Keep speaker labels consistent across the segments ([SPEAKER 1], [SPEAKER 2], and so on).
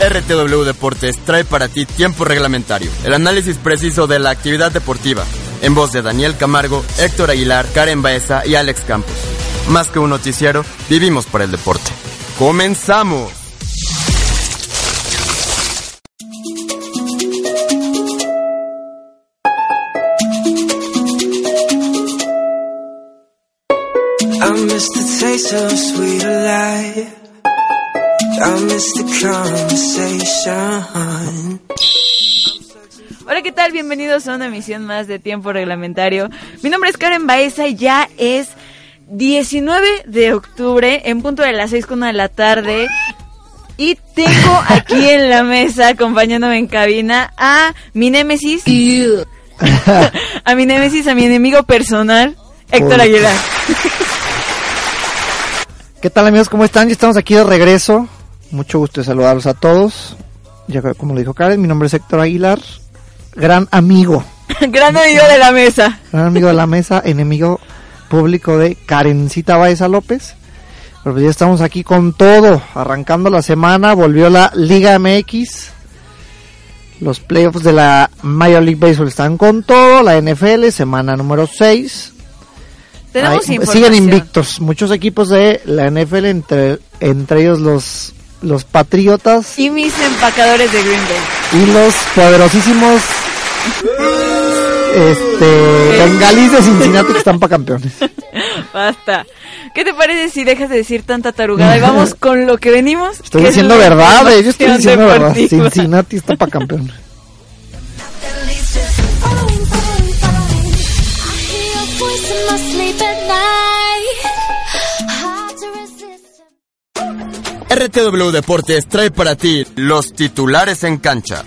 [SPEAKER 1] RTW Deportes trae para ti tiempo reglamentario, el análisis preciso de la actividad deportiva, en voz de Daniel Camargo, Héctor Aguilar, Karen Baeza y Alex Campos. Más que un noticiero, vivimos por el deporte. ¡Comenzamos!
[SPEAKER 2] I miss the taste sweet miss the conversation.
[SPEAKER 3] Hola, ¿qué tal? Bienvenidos a una emisión más de Tiempo Reglamentario. Mi nombre es Karen Baeza y ya es 19 de octubre, en punto de las 6 con una de la tarde. Y tengo aquí en la mesa, acompañándome en cabina, a mi némesis. a mi némesis, a mi enemigo personal, Héctor. Aguilar.
[SPEAKER 4] ¿Qué tal amigos? ¿Cómo están? Ya estamos aquí de regreso. Mucho gusto de saludarlos a todos. Ya como lo dijo Karen, mi nombre es Héctor Aguilar. Gran amigo.
[SPEAKER 3] Gran amigo de la mesa.
[SPEAKER 4] Gran amigo de la mesa, enemigo público de Karencita Baeza López. Pero pues ya estamos aquí con todo. Arrancando la semana, volvió la Liga MX. Los playoffs de la Major League Baseball están con todo. La NFL, semana número 6.
[SPEAKER 3] Tenemos
[SPEAKER 4] Ay,
[SPEAKER 3] información.
[SPEAKER 4] siguen invictos muchos equipos de la NFL, entre, entre ellos los, los Patriotas
[SPEAKER 3] Y mis empacadores de Green Bay.
[SPEAKER 4] y los poderosísimos este, bengalís de Cincinnati que están para campeones.
[SPEAKER 3] Basta. ¿Qué te parece si dejas de decir tanta tarugada y vamos con lo que venimos?
[SPEAKER 4] Estoy
[SPEAKER 3] que es
[SPEAKER 4] diciendo
[SPEAKER 3] la
[SPEAKER 4] verdad, eh, yo estoy diciendo verdad. Cincinnati está para campeón.
[SPEAKER 1] RTW Deportes trae para ti los titulares en cancha.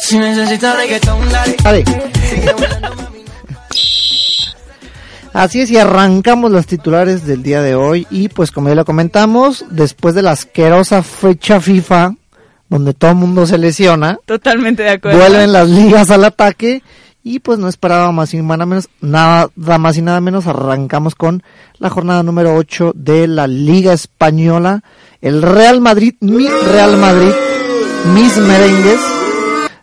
[SPEAKER 2] Si necesitas reggaetón, dale.
[SPEAKER 4] Dale. Así es, y arrancamos los titulares del día de hoy. Y pues como ya lo comentamos, después de la asquerosa fecha FIFA, donde todo el mundo se lesiona,
[SPEAKER 3] Totalmente de acuerdo.
[SPEAKER 4] vuelven las ligas al ataque. Y pues no esperaba más y nada menos, nada más y nada menos, arrancamos con la jornada número 8 de la Liga Española. El Real Madrid, mi Real Madrid, mis merengues,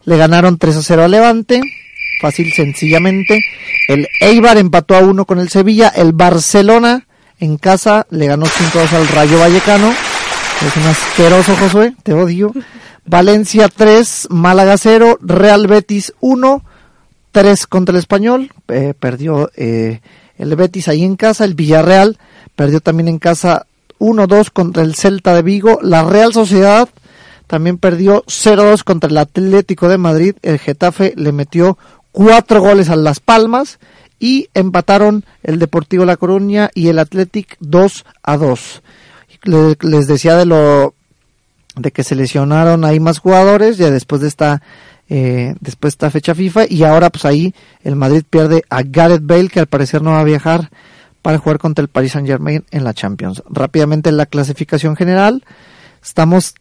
[SPEAKER 4] le ganaron 3 a 0 a Levante, fácil sencillamente. El Eibar empató a 1 con el Sevilla, el Barcelona en casa le ganó 5 a 2 al Rayo Vallecano. Es un asqueroso Josué, te odio. Valencia 3, Málaga 0, Real Betis 1, 3 contra el Español, eh, perdió eh, el Betis ahí en casa, el Villarreal perdió también en casa 1-2 contra el Celta de Vigo, la Real Sociedad también perdió 0-2 contra el Atlético de Madrid, el Getafe le metió 4 goles a Las Palmas y empataron el Deportivo La Coruña y el Athletic 2 a 2. Le- les decía de lo de que se lesionaron ahí más jugadores ya después de esta eh, después de esta fecha FIFA y ahora pues ahí el Madrid pierde a Gareth Bale que al parecer no va a viajar para jugar contra el Paris Saint Germain en la Champions. Rápidamente en la clasificación general estamos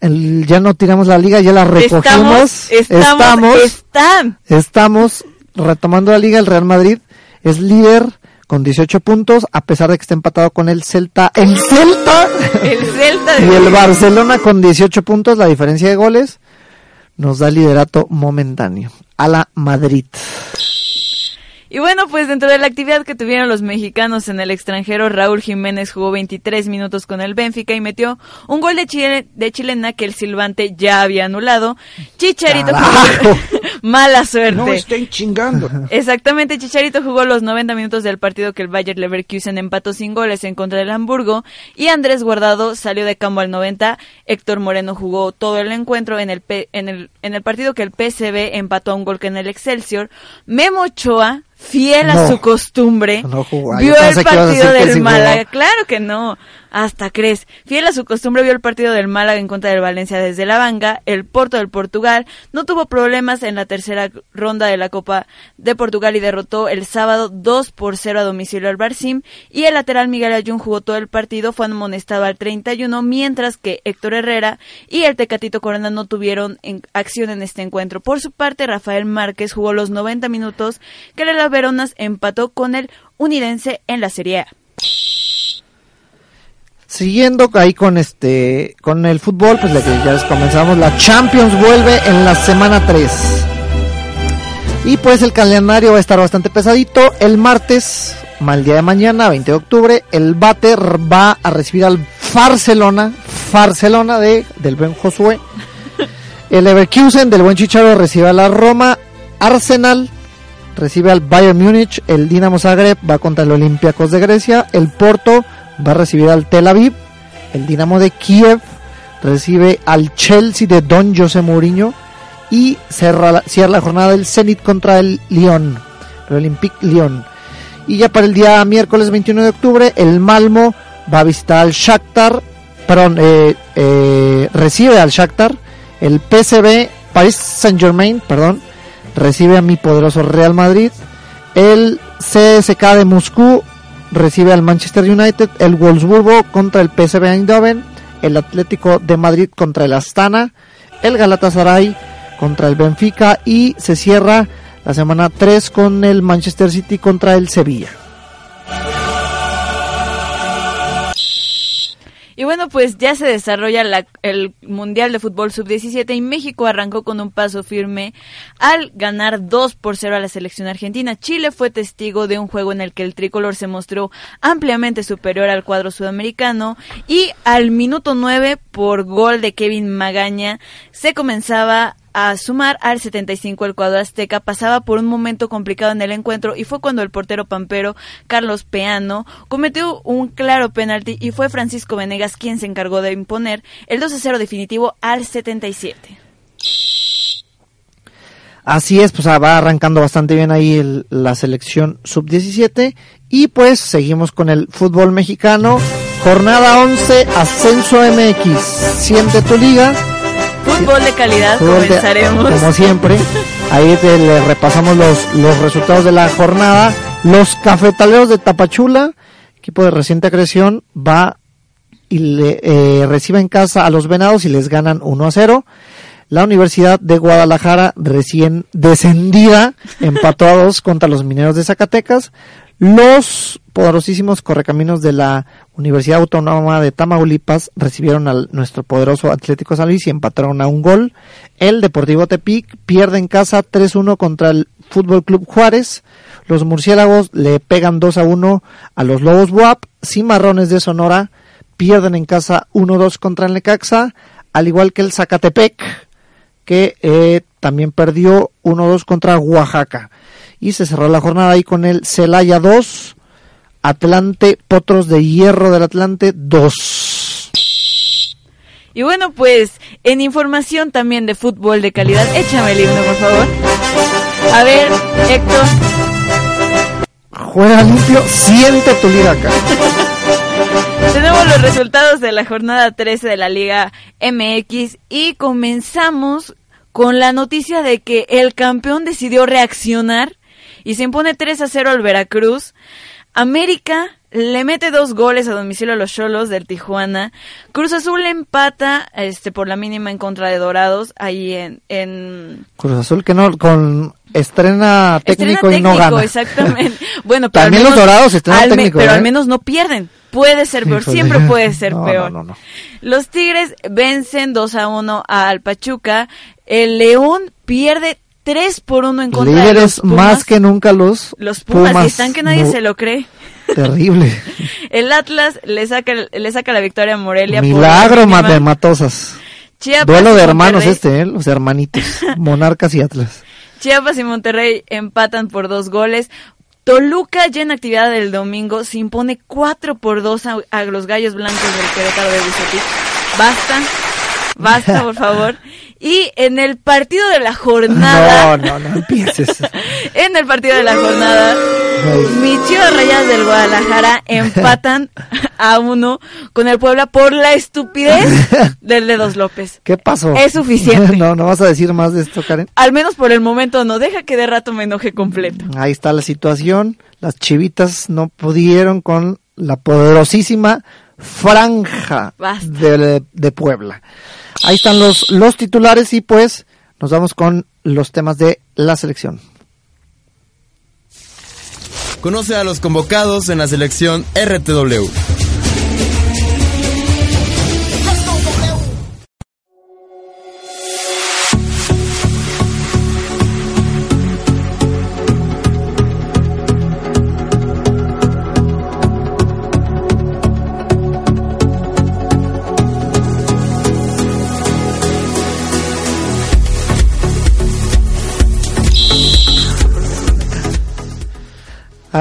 [SPEAKER 4] el- ya no tiramos la liga, ya la recogimos.
[SPEAKER 3] Estamos, estamos.
[SPEAKER 4] Estamos retomando la liga, el Real Madrid es líder con 18 puntos, a pesar de que está empatado con el Celta. ¡El Celta!
[SPEAKER 3] El Celta de
[SPEAKER 4] y el Barcelona con 18 puntos, la diferencia de goles nos da liderato momentáneo. A la Madrid.
[SPEAKER 3] Y bueno, pues dentro de la actividad que tuvieron los mexicanos en el extranjero, Raúl Jiménez jugó 23 minutos con el Benfica y metió un gol de, Chile, de chilena que el silbante ya había anulado. Chicharito jugó- Mala suerte.
[SPEAKER 5] No estén chingando.
[SPEAKER 3] Exactamente, Chicharito jugó los 90 minutos del partido que el Bayer Leverkusen empató sin goles en contra del Hamburgo y Andrés Guardado salió de campo al 90. Héctor Moreno jugó todo el encuentro en el, P- en el, en el partido que el PSV empató a un gol que en el Excelsior. Memo Ochoa, fiel a su costumbre,
[SPEAKER 4] No jugó.
[SPEAKER 3] Vio el partido del
[SPEAKER 4] sí jugó.
[SPEAKER 3] Málaga. Claro que no, hasta crees. Fiel a su costumbre vio el partido del Málaga en contra del Valencia desde la banca. El Porto del Portugal no tuvo problemas en la tercera ronda de la Copa de Portugal y derrotó el sábado 2 por 0 a domicilio al Barcim. Y el lateral Miguel Ayun jugó todo el partido, fue amonestado al 31, mientras que Héctor Herrera y el Tecatito Corona no tuvieron en- acción en este encuentro. Por su parte, Rafael Márquez jugó los 90 minutos que Veronas empató con el Unidense en la Serie A.
[SPEAKER 4] Siguiendo ahí con este con el fútbol, pues ya les comenzamos, la Champions vuelve en la semana 3. Y pues el calendario va a estar bastante pesadito. El martes, mal día de mañana, 20 de octubre, el Bater va a recibir al Barcelona, Barcelona de del buen Josué. El Leverkusen del buen Chicharo recibe a la Roma, Arsenal recibe al Bayern Múnich, el Dinamo Zagreb va contra el Olympiacos de Grecia, el Porto va a recibir al Tel Aviv, el Dinamo de Kiev recibe al Chelsea de Don José Mourinho y cierra la, cierra la jornada del Zenit contra el Lyon, el Olympique Lyon. Y ya para el día miércoles 21 de octubre, el Malmo va a visitar al Shakhtar, perdón, eh, eh, recibe al Shakhtar, el PSV, Paris Saint Germain, perdón, recibe a mi poderoso Real Madrid, el CSK de Moscú recibe al Manchester United, el Wolfsburgo contra el PSV Eindhoven, el Atlético de Madrid contra el Astana, el Galatasaray contra el Benfica y se cierra la semana 3 con el Manchester City contra el Sevilla.
[SPEAKER 3] Y bueno, pues ya se desarrolla la- el Mundial de Fútbol Sub-17 y México arrancó con un paso firme al ganar 2 por 0 a la selección argentina. Chile fue testigo de un juego en el que el tricolor se mostró ampliamente superior al cuadro sudamericano y al minuto 9 por gol de Kevin Magaña se comenzaba a sumar al 75 el cuadro azteca pasaba por un momento complicado en el encuentro y fue cuando el portero pampero Carlos Peano cometió un claro penalti y fue Francisco Venegas quien se encargó de imponer el 2 a 0 definitivo al 77.
[SPEAKER 4] Así es, pues ah, va arrancando bastante bien ahí el- la selección sub-17 y pues seguimos con el fútbol mexicano. Jornada 11, Ascenso MX. Siente tu liga.
[SPEAKER 3] Fútbol de calidad,
[SPEAKER 4] Fútbol de-
[SPEAKER 3] comenzaremos.
[SPEAKER 4] como siempre. Ahí te le repasamos los, los resultados de la jornada. Los cafetaleros de Tapachula, equipo de reciente creación, va y le eh, recibe en casa a los venados y les ganan 1 a 0. La Universidad de Guadalajara, recién descendida, empató a 2 contra los mineros de Zacatecas. Los poderosísimos correcaminos de la Universidad Autónoma de Tamaulipas recibieron al nuestro poderoso Atlético San Luis y empataron a un gol. El Deportivo Tepic pierde en casa 3-1 contra el Fútbol Club Juárez. Los murciélagos le pegan 2 a 1 a los Lobos Buap. Cimarrones de Sonora pierden en casa 1-2 contra el Necaxa, al igual que el Zacatepec, que eh, también perdió 1-2 contra Oaxaca. Y se cerró la jornada ahí con el Celaya 2, Atlante Potros de Hierro del Atlante 2.
[SPEAKER 3] Y bueno, pues en información también de fútbol de calidad, échame el himno, por favor. A ver, Héctor,
[SPEAKER 4] Juega limpio, siente tu liga acá.
[SPEAKER 3] Tenemos los resultados de la jornada 13 de la Liga MX y comenzamos con la noticia de que el campeón decidió reaccionar y se impone 3 a 0 al Veracruz. América le mete dos goles a domicilio a los Cholos del Tijuana. Cruz Azul empata este por la mínima en contra de Dorados ahí en, en
[SPEAKER 4] Cruz Azul que no, con estrena técnico
[SPEAKER 3] Estrena
[SPEAKER 4] y no gana.
[SPEAKER 3] exactamente. Bueno, pero
[SPEAKER 4] También
[SPEAKER 3] al
[SPEAKER 4] los
[SPEAKER 3] menos-
[SPEAKER 4] Dorados estrenan
[SPEAKER 3] al
[SPEAKER 4] técnico,
[SPEAKER 3] Pero
[SPEAKER 4] ¿eh?
[SPEAKER 3] al menos no pierden. Puede ser peor, siempre puede ser
[SPEAKER 4] No,
[SPEAKER 3] peor.
[SPEAKER 4] no, no.
[SPEAKER 3] Los Tigres vencen 2 a 1 al Pachuca. El León pierde 3 por 1 en contra de los
[SPEAKER 4] Líderes
[SPEAKER 3] Pumas.
[SPEAKER 4] más que nunca los
[SPEAKER 3] los Pumas, y están que nadie se lo cree.
[SPEAKER 4] Terrible.
[SPEAKER 3] El Atlas le saca le saca la victoria a Morelia por
[SPEAKER 4] Milagro matematosas.
[SPEAKER 3] Chiapas
[SPEAKER 4] Duelo de hermanos
[SPEAKER 3] Monterrey-
[SPEAKER 4] este, ¿eh? los hermanitos, Monarcas y Atlas.
[SPEAKER 3] Chiapas y Monterrey empatan por dos goles. Toluca ya en actividad del domingo se impone 4 por 2 a, a los gallos blancos del Querétaro de Bucetich. Basta, basta por favor. Y en el partido de la jornada,
[SPEAKER 4] No, no, no empieces.
[SPEAKER 3] en el partido de la jornada, mis Chivas Rayas del Guadalajara empatan a uno con el Puebla por la estupidez del Dedos López.
[SPEAKER 4] ¿Qué pasó?
[SPEAKER 3] Es suficiente.
[SPEAKER 4] No, no vas a decir más de esto, Karen.
[SPEAKER 3] Al menos por el momento no, deja que de rato me enoje completo.
[SPEAKER 4] Ahí está la situación. Las chivitas no pudieron con la poderosísima franja de, de Puebla. Ahí están los, los titulares y pues nos vamos con los temas de la selección.
[SPEAKER 1] Conoce a los convocados en la selección RTW.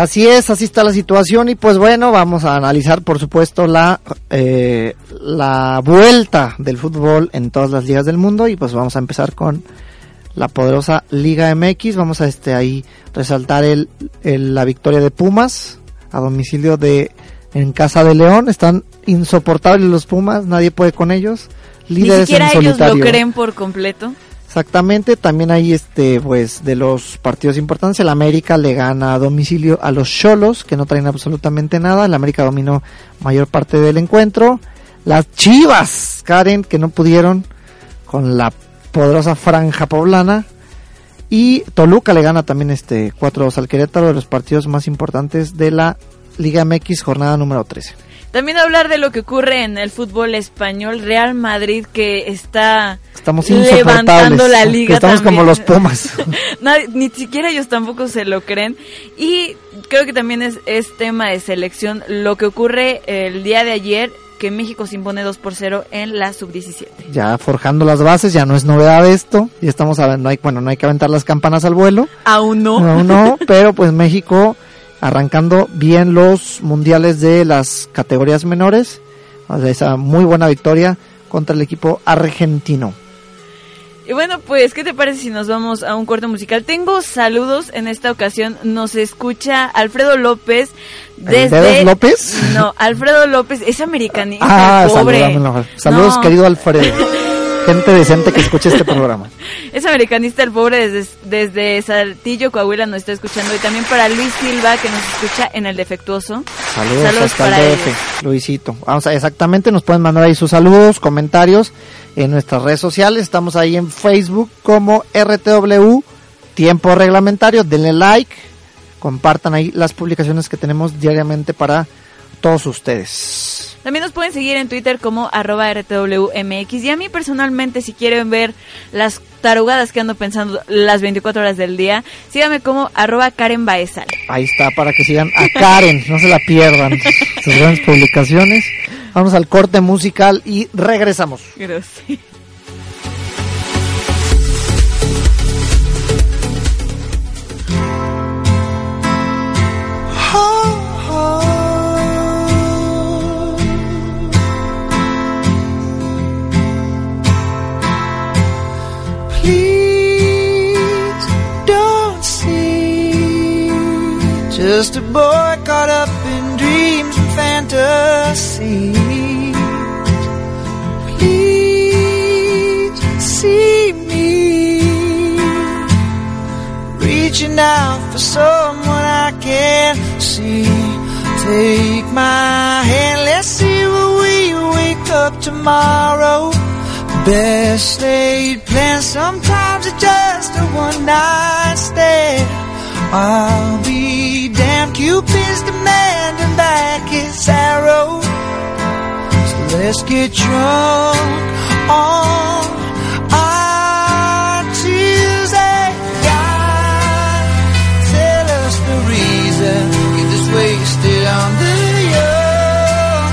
[SPEAKER 4] Así es, así está la situación y pues bueno, vamos a analizar por supuesto la, eh, la vuelta del fútbol en todas las ligas del mundo y pues vamos a empezar con la poderosa Liga MX. Vamos a este ahí resaltar el, el- la victoria de Pumas a domicilio de en casa de León. Están insoportables los Pumas, nadie puede con ellos.
[SPEAKER 3] Ni
[SPEAKER 4] Líderes
[SPEAKER 3] siquiera
[SPEAKER 4] en
[SPEAKER 3] ellos lo creen por completo.
[SPEAKER 4] Exactamente, también hay este, pues, de los partidos importantes, el América le gana a domicilio a los Cholos, que no traen absolutamente nada, el América dominó mayor parte del encuentro, las Chivas, Karen, que no pudieron con la poderosa franja poblana, y Toluca le gana también este 4-2 al Querétaro, de los partidos más importantes de la Liga MX, jornada número 13.
[SPEAKER 3] También hablar de lo que ocurre en el fútbol español, Real Madrid que está
[SPEAKER 4] Estamos
[SPEAKER 3] levantando la liga.
[SPEAKER 4] estamos como los Pumas.
[SPEAKER 3] Nadie- ni siquiera ellos tampoco se lo creen. Y creo que también es, es tema de selección lo que ocurre el día de ayer, que México se impone 2 por 0 en la sub-17.
[SPEAKER 4] ya forjando las bases, ya no es novedad esto, ya estamos a no hay, bueno, no hay que aventar las campanas al vuelo,
[SPEAKER 3] Aún no.
[SPEAKER 4] no, no, pero pues México arrancando bien los mundiales de las categorías menores, o sea, esa muy buena victoria contra el equipo argentino.
[SPEAKER 3] Y bueno, pues, ¿qué te parece si nos vamos a un corte musical? Tengo saludos en esta ocasión. Nos escucha Alfredo López desde...
[SPEAKER 4] Dedos López?
[SPEAKER 3] No, Alfredo López es americanista,
[SPEAKER 4] Ah,
[SPEAKER 3] pobre.
[SPEAKER 4] saludos
[SPEAKER 3] No,
[SPEAKER 4] querido Alfredo, gente decente que escuche este programa.
[SPEAKER 3] Es americanista el pobre desde, desde Saltillo, Coahuila nos está escuchando. Y también para Luis Silva que nos escucha en el defectuoso.
[SPEAKER 4] Saludos, hasta
[SPEAKER 3] para
[SPEAKER 4] el. DF, Luisito. Vamos a, exactamente, nos pueden mandar ahí sus saludos, comentarios en nuestras redes sociales. Estamos ahí en Facebook como RTW Tiempo Reglamentario. Denle like, compartan ahí las publicaciones que tenemos diariamente para todos ustedes.
[SPEAKER 3] También nos pueden seguir en Twitter como arroba RTWMX. Y a mí personalmente, si quieren ver las tarugadas que ando pensando las 24 horas del día, síganme como arroba Karen Baezal.
[SPEAKER 4] Ahí está, para que sigan a Karen, no se la pierdan. Sus grandes publicaciones. Vamos al corte musical y regresamos.
[SPEAKER 3] Gracias.
[SPEAKER 2] Just a boy caught up in dreams and fantasies. Please see me reaching out for someone I can't see. Take my hand, let's see where we wake up tomorrow. Best laid plans, sometimes it's just a one night stand. I'll be Cupid's demanding back his arrow. So let's get drunk on our Tuesday. God, tell us the reason get this wasted on the young.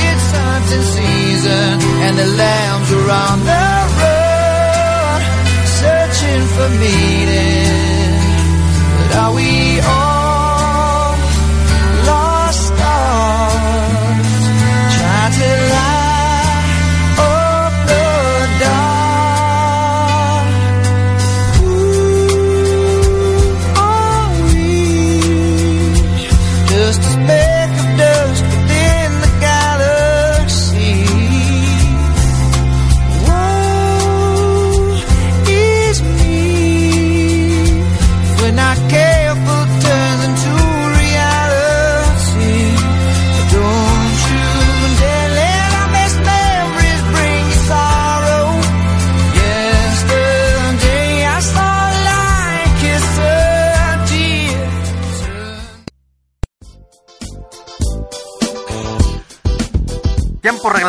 [SPEAKER 2] It's hunting season and the lambs are on the run, searching for meeting. But are we all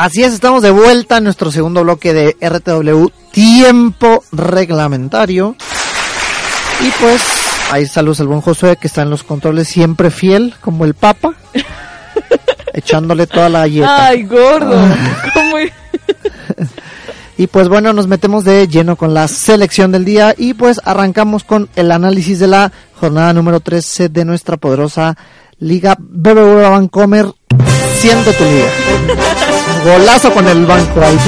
[SPEAKER 4] Así es, estamos de vuelta en nuestro segundo bloque de RTW Tiempo Reglamentario. Y pues, ahí saludos al buen Josué que está en los controles siempre fiel, como el Papa, echándole toda la yeta.
[SPEAKER 3] Ay, gordo. ¿Cómo?
[SPEAKER 4] Y pues bueno, nos metemos de lleno con la selección del día y pues arrancamos con el análisis de la jornada número 13 de nuestra poderosa liga BBVA Bancomer, siendo tu liga. Golazo con el banco ahí.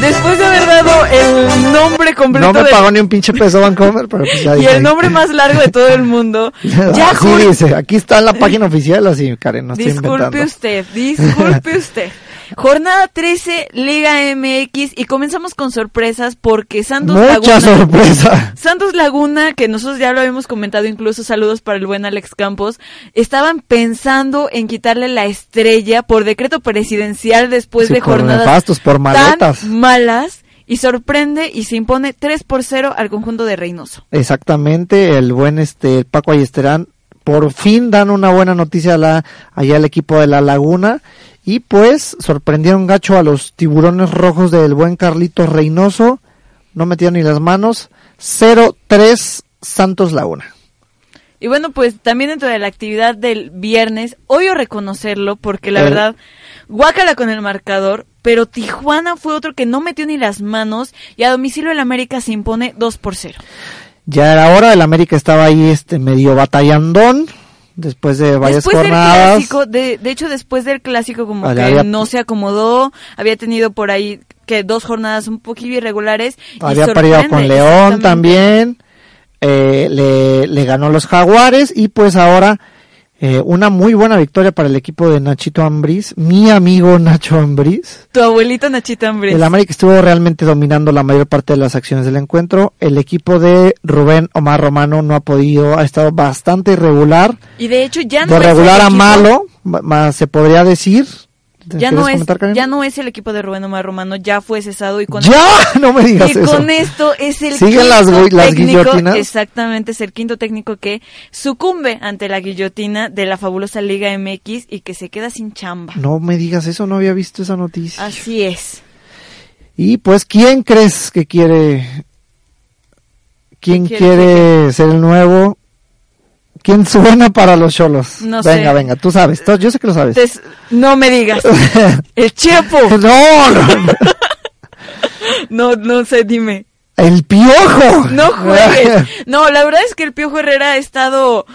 [SPEAKER 3] Después de haber dado el nombre completo
[SPEAKER 4] No me pagó ni un pinche peso Bancomer, pero pues ya
[SPEAKER 3] y el nombre más largo de todo el mundo. Ya, Jorge,
[SPEAKER 4] dice, aquí está en la página oficial, así, Karen, no estoy
[SPEAKER 3] Disculpe
[SPEAKER 4] inventando.
[SPEAKER 3] usted, disculpe usted. Jornada 13, Liga MX, y comenzamos con sorpresas porque Santos
[SPEAKER 4] Mucha
[SPEAKER 3] Laguna...
[SPEAKER 4] sorpresa.
[SPEAKER 3] Santos Laguna, que nosotros ya lo habíamos comentado, incluso saludos para el buen Alex Campos, estaban pensando en quitarle la estrella por decreto presidencial después
[SPEAKER 4] Sí,
[SPEAKER 3] de
[SPEAKER 4] por
[SPEAKER 3] jornadas
[SPEAKER 4] nefastos, por maletas.
[SPEAKER 3] tan malas y sorprende y se impone 3 por 0 al conjunto de Reynoso.
[SPEAKER 4] Exactamente, el buen este Paco Ayesterán por fin dan una buena noticia a la, allá al equipo de la Laguna y pues sorprendieron gacho a los tiburones rojos del buen Carlitos Reynoso, no metieron ni las manos, 0-3 Santos Laguna.
[SPEAKER 3] Y bueno, pues también dentro de la actividad del viernes, obvio reconocerlo porque la
[SPEAKER 4] Eh.
[SPEAKER 3] verdad, guácala con el marcador, pero Tijuana fue otro que no metió ni las manos y a domicilio el América se impone 2 por 0.
[SPEAKER 4] Ya era hora, el América estaba ahí este medio batallandón después de varias
[SPEAKER 3] Después del
[SPEAKER 4] jornadas.
[SPEAKER 3] clásico, de, de hecho después del clásico como que
[SPEAKER 4] había-
[SPEAKER 3] no se acomodó, había tenido por ahí que dos jornadas un poquillo irregulares.
[SPEAKER 4] Había perdido con León también. eh, le, le ganó los Jaguares y pues ahora eh, una muy buena victoria para el equipo de Nachito Ambriz, mi amigo Nacho Ambriz.
[SPEAKER 3] Tu abuelito Nachito Ambriz.
[SPEAKER 4] El América estuvo realmente dominando la mayor parte de las acciones del encuentro. El equipo de Rubén Omar Romano no ha podido, ha estado bastante irregular,
[SPEAKER 3] Y de hecho ya no
[SPEAKER 4] de regular a malo, ma- ma- se podría decir.
[SPEAKER 3] Ya
[SPEAKER 4] ¿Quieres
[SPEAKER 3] no, es,
[SPEAKER 4] Karen?
[SPEAKER 3] ya no es el equipo de Rubén Omar Romano, ya fue cesado y con
[SPEAKER 4] ¡Ya! No me digas
[SPEAKER 3] y
[SPEAKER 4] eso.
[SPEAKER 3] con esto es el
[SPEAKER 4] ¿Siguen
[SPEAKER 3] quinto
[SPEAKER 4] las las
[SPEAKER 3] técnico,
[SPEAKER 4] guillotinas?
[SPEAKER 3] exactamente, es el quinto técnico que sucumbe ante la guillotina de la fabulosa Liga MX y que se queda sin chamba.
[SPEAKER 4] No me digas eso, no había visto esa noticia.
[SPEAKER 3] Así es.
[SPEAKER 4] Y pues, ¿quién crees que quiere? ¿Quién
[SPEAKER 3] ¿Qué quiere
[SPEAKER 4] quiere ser el nuevo? ¿Quién suena para los cholos?
[SPEAKER 3] No
[SPEAKER 4] venga,
[SPEAKER 3] sé.
[SPEAKER 4] venga, tú sabes, tú- yo sé que lo sabes.
[SPEAKER 3] Entonces, no me digas. El Chepo.
[SPEAKER 4] no, no, no,
[SPEAKER 3] No, no sé, dime.
[SPEAKER 4] el piojo.
[SPEAKER 3] No juegues. No, la verdad es que el Piojo Herrera ha estado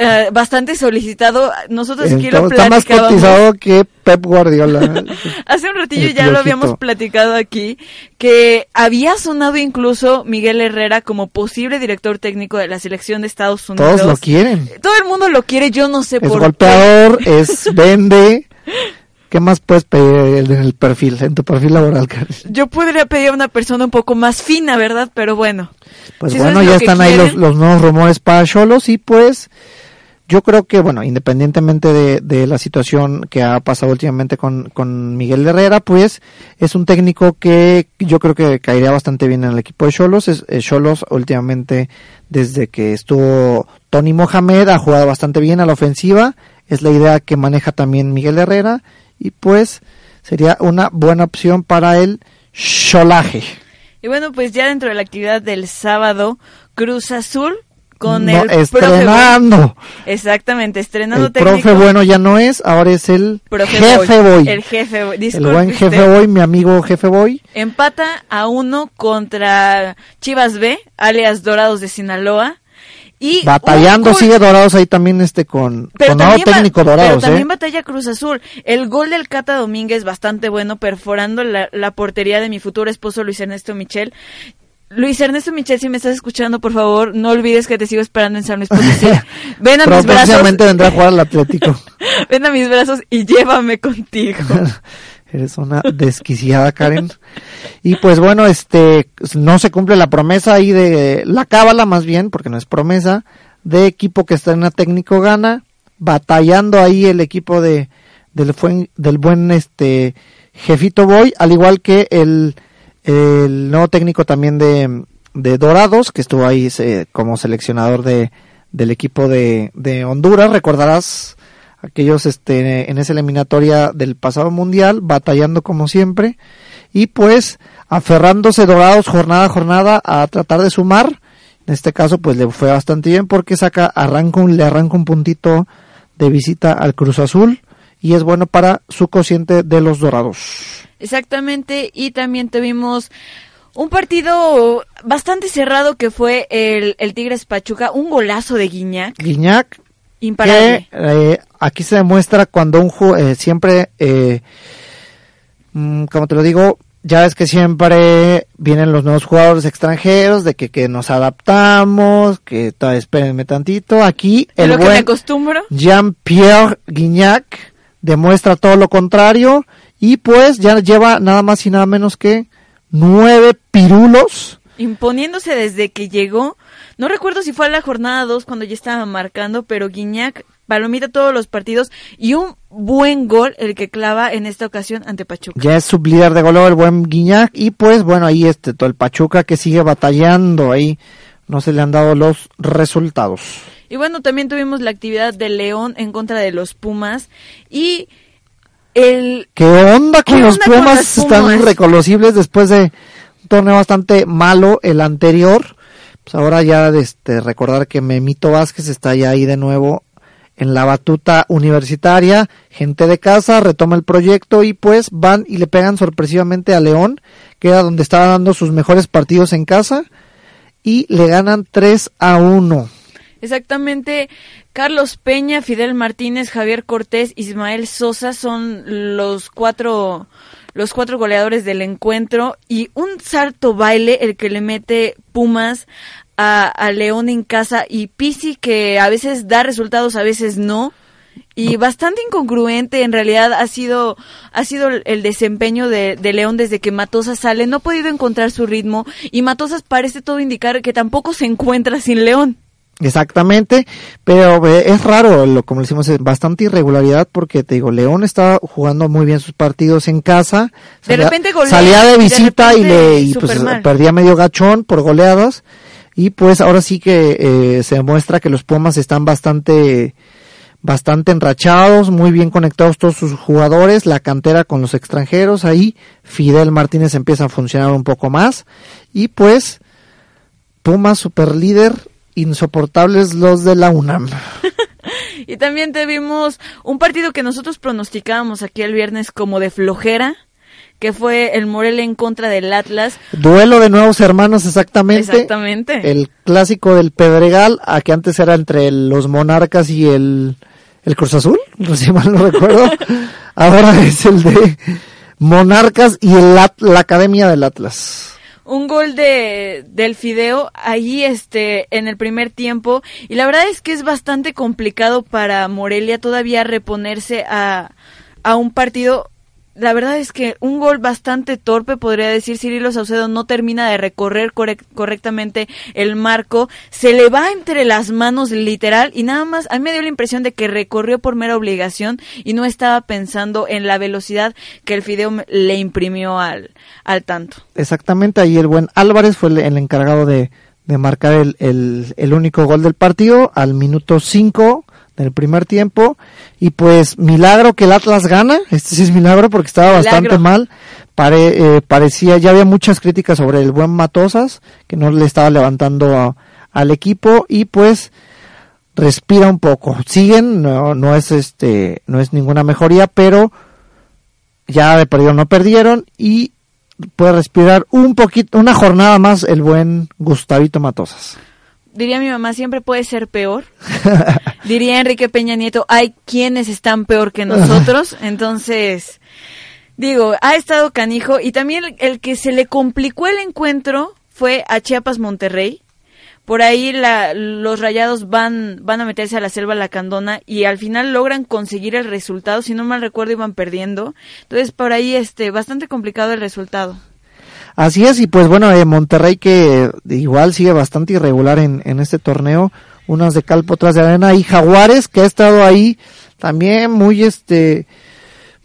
[SPEAKER 3] eh, bastante solicitado. Nosotros aquí lo
[SPEAKER 4] Está más
[SPEAKER 3] platicábamos.
[SPEAKER 4] cotizado que Pep Guardiola.
[SPEAKER 3] Hace un ratillo
[SPEAKER 4] El
[SPEAKER 3] ya lo habíamos platicado aquí, que había sonado incluso Miguel Herrera como posible director técnico de la selección de Estados Unidos.
[SPEAKER 4] Todos lo quieren.
[SPEAKER 3] Todo el mundo lo quiere, yo no sé
[SPEAKER 4] Es
[SPEAKER 3] por qué.
[SPEAKER 4] golpeador, es vende. ¿Qué más puedes pedir en el perfil, en tu perfil laboral, Karen?
[SPEAKER 3] Yo podría pedir a una persona un poco más fina, ¿verdad? Pero bueno.
[SPEAKER 4] Pues
[SPEAKER 3] Si
[SPEAKER 4] bueno,
[SPEAKER 3] es
[SPEAKER 4] ya están ahí los,
[SPEAKER 3] quieren.
[SPEAKER 4] los nuevos rumores para Cholos y pues yo creo que, bueno, independientemente de, la situación que ha pasado últimamente con, con Miguel Herrera, pues es un técnico que yo creo que caería bastante bien en el equipo de Cholos. Eh, Cholos últimamente, desde que estuvo Tony Mohamed, ha jugado bastante bien a la ofensiva. Es la idea que maneja también Miguel Herrera y pues sería una buena opción para el Cholaje.
[SPEAKER 3] Y bueno, pues ya dentro de la actividad del sábado, Cruz Azul con
[SPEAKER 4] No,
[SPEAKER 3] el profe
[SPEAKER 4] estrenando.
[SPEAKER 3] Boy. Exactamente, estrenando
[SPEAKER 4] El
[SPEAKER 3] técnico.
[SPEAKER 4] profe bueno ya no es, ahora es el
[SPEAKER 3] Profe
[SPEAKER 4] jefe
[SPEAKER 3] Boy.
[SPEAKER 4] boy.
[SPEAKER 3] El jefe Boy.
[SPEAKER 4] El buen jefe
[SPEAKER 3] usted.
[SPEAKER 4] boy, mi amigo jefe boy.
[SPEAKER 3] Empata a uno contra Chivas B, alias Dorados de Sinaloa. Y
[SPEAKER 4] Batallando, sigue Dorados ahí también este con,
[SPEAKER 3] Pero
[SPEAKER 4] con técnico
[SPEAKER 3] pero
[SPEAKER 4] Dorados,
[SPEAKER 3] también
[SPEAKER 4] ¿eh?
[SPEAKER 3] batalla Cruz Azul. El gol del Cata Domínguez bastante bueno, perforando la, la portería de mi futuro esposo Luis Ernesto Michel. Luis Ernesto Michel, si me estás escuchando, por favor, no olvides que te sigo esperando en San Luis Potosí. Ven a mis brazos,
[SPEAKER 4] Próximamente vendrá a jugar al Atlético.
[SPEAKER 3] ven a mis brazos y llévame contigo.
[SPEAKER 4] Eres una desquiciada, Karen. Y pues bueno, este, no se cumple la promesa ahí de la cábala más bien, porque no es promesa, de equipo que estrena técnico gana, batallando ahí el equipo de del, fuen- del buen este jefito Boy, al igual que el, el nuevo técnico también de, de Dorados, que estuvo ahí se- como seleccionador de, del equipo de, de Honduras, recordarás aquellos este en esa eliminatoria del pasado mundial batallando como siempre. Y pues aferrándose dorados jornada a jornada a tratar de sumar. En este caso pues le fue bastante bien porque saca arranca un, le arranca un puntito de visita al Cruz Azul y es bueno para su cociente de los dorados
[SPEAKER 3] Exactamente, y también tuvimos un partido bastante cerrado que fue el, el Tigres Pachuca, un golazo de Guiñac,
[SPEAKER 4] Guiñac
[SPEAKER 3] imparable.
[SPEAKER 4] que eh, aquí se demuestra cuando un eh, siempre eh, mm, como te lo digo ya ves que siempre vienen los nuevos jugadores extranjeros de que, que nos adaptamos que todavía espérenme tantito aquí el
[SPEAKER 3] lo que me
[SPEAKER 4] buen
[SPEAKER 3] acostumbro.
[SPEAKER 4] Jean-Pierre Guignac demuestra todo lo contrario y pues ya lleva nada más y nada menos que nueve pirulos
[SPEAKER 3] imponiéndose desde que llegó. No recuerdo si fue a la jornada 2 cuando ya estaba marcando, pero Guiñac palomita todos los partidos y un buen gol el que clava en esta ocasión ante Pachuca.
[SPEAKER 4] Ya es sublíder de goleo el buen Guiñac y pues bueno, ahí este todo el Pachuca que sigue batallando ahí no se le han dado los resultados.
[SPEAKER 3] Y bueno, también tuvimos la actividad de León en contra de los Pumas y el
[SPEAKER 4] ¿Qué onda con
[SPEAKER 3] ¿Qué
[SPEAKER 4] los
[SPEAKER 3] onda
[SPEAKER 4] Pumas? Están
[SPEAKER 3] Pumas?
[SPEAKER 4] reconocibles después de un torneo bastante malo el anterior. Pues ahora ya este recordar que Memito Vázquez está ya ahí de nuevo en la batuta universitaria, gente de casa retoma el proyecto y pues van y le pegan sorpresivamente a León, que era donde estaba dando sus mejores partidos en casa y le ganan 3 a 1.
[SPEAKER 3] Exactamente. Carlos Peña, Fidel Martínez, Javier Cortés, Ismael Sosa son los cuatro los cuatro goleadores del encuentro y un salto baile el que le mete Pumas a, León en casa y Pisi que a veces da resultados, a veces no. Y bastante incongruente en realidad ha sido ha sido el- el desempeño de, de León desde que Matosas sale, no ha podido encontrar su ritmo y Matosas parece todo indicar que tampoco se encuentra sin León.
[SPEAKER 4] Exactamente, pero es raro, lo, como decimos, es bastante irregularidad porque te digo, León estaba jugando muy bien sus partidos en casa,
[SPEAKER 3] De repente golea,
[SPEAKER 4] salía de
[SPEAKER 3] de
[SPEAKER 4] visita y
[SPEAKER 3] repente
[SPEAKER 4] le y pues perdía medio gachón por goleadas y pues ahora sí que eh, se demuestra que los Pumas están bastante bastante enrachados, muy bien conectados todos sus jugadores, la cantera con los extranjeros, ahí Fidel Martínez empieza a funcionar un poco más y pues Pumas super líder, insoportables los de la UNAM.
[SPEAKER 3] Y también tuvimos un partido que nosotros pronosticábamos aquí el viernes como de flojera, que fue el Morelia en contra del Atlas.
[SPEAKER 4] Duelo de nuevos hermanos exactamente.
[SPEAKER 3] Exactamente.
[SPEAKER 4] El clásico del Pedregal, a que antes era entre los Monarcas y el, el Cruz Azul, no sé si mal no recuerdo. Ahora es el de Monarcas y el la Academia del Atlas.
[SPEAKER 3] Un gol de del Fideo ahí este en el primer tiempo. Y la verdad es que es bastante complicado para Morelia todavía reponerse a, a un partido la verdad es que un gol bastante torpe, podría decir Cirilo Saucedo, no termina de recorrer correc- correctamente el marco, se le va entre las manos literal y nada más, a mí me dio la impresión de que recorrió por mera obligación y no estaba pensando en la velocidad que el Fideo le imprimió al, al tanto.
[SPEAKER 4] Exactamente, ahí el buen Álvarez fue el, el encargado de, de marcar el, el, el único gol del partido al minuto 5 del primer tiempo. Y pues milagro que el Atlas gana, este sí es milagro porque estaba
[SPEAKER 3] Milagro.
[SPEAKER 4] bastante mal. Pare- eh, parecía, ya había muchas críticas sobre el buen Matosas, que no le estaba levantando a- al equipo y pues respira un poco. Siguen, no, no es este, no es ninguna mejoría, pero ya de perdido no perdieron y puede respirar un poquito, una jornada más el buen Gustavito Matosas.
[SPEAKER 3] Diría mi mamá, siempre puede ser peor. Diría Enrique Peña Nieto, hay quienes están peor que nosotros. Entonces, digo, ha estado canijo. Y también el, el que se le complicó el encuentro fue a Chiapas Monterrey. Por ahí la- los rayados van, van a meterse a la selva lacandona y al final logran conseguir el resultado. Si no mal recuerdo, iban perdiendo. Entonces, por ahí, este, bastante complicado el resultado.
[SPEAKER 4] Así es, y pues bueno, eh, Monterrey que eh, igual sigue bastante irregular en, en este torneo, unas de calpo, otras de arena, y Jaguares que ha estado ahí también muy este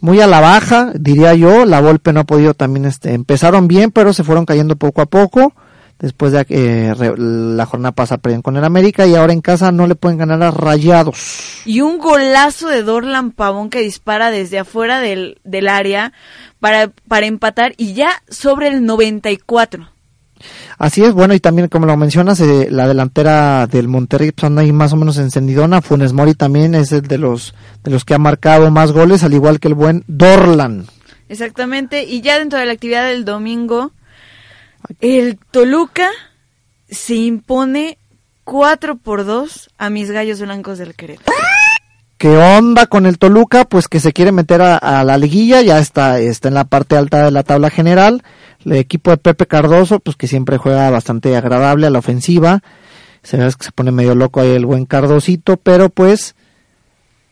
[SPEAKER 4] muy a la baja, diría yo, la Volpe no ha podido también este empezaron bien, pero se fueron cayendo poco a poco. Después de que eh, re- la jornada pasada perdieron con el América y ahora en casa no le pueden ganar a Rayados.
[SPEAKER 3] Y un golazo de Dorlan Pavón que dispara desde afuera del, del área para, para empatar y ya sobre el 94.
[SPEAKER 4] Así es, bueno, y también como lo mencionas, eh, la delantera del Monterrey pues, anda ahí más o menos encendidona. Funes Mori también es el de los, de los que ha marcado más goles, al igual que el buen Dorlan.
[SPEAKER 3] Exactamente. Y ya dentro de la actividad del domingo, el Toluca se impone 4 por 2 a mis gallos blancos del Querétaro.
[SPEAKER 4] ¿Qué onda con el Toluca? Pues que se quiere meter a, a la liguilla, ya está, está en la parte alta de la tabla general. El equipo de Pepe Cardoso, pues que siempre juega bastante agradable a la ofensiva. Se ve que se pone medio loco ahí el buen Cardosito, pero pues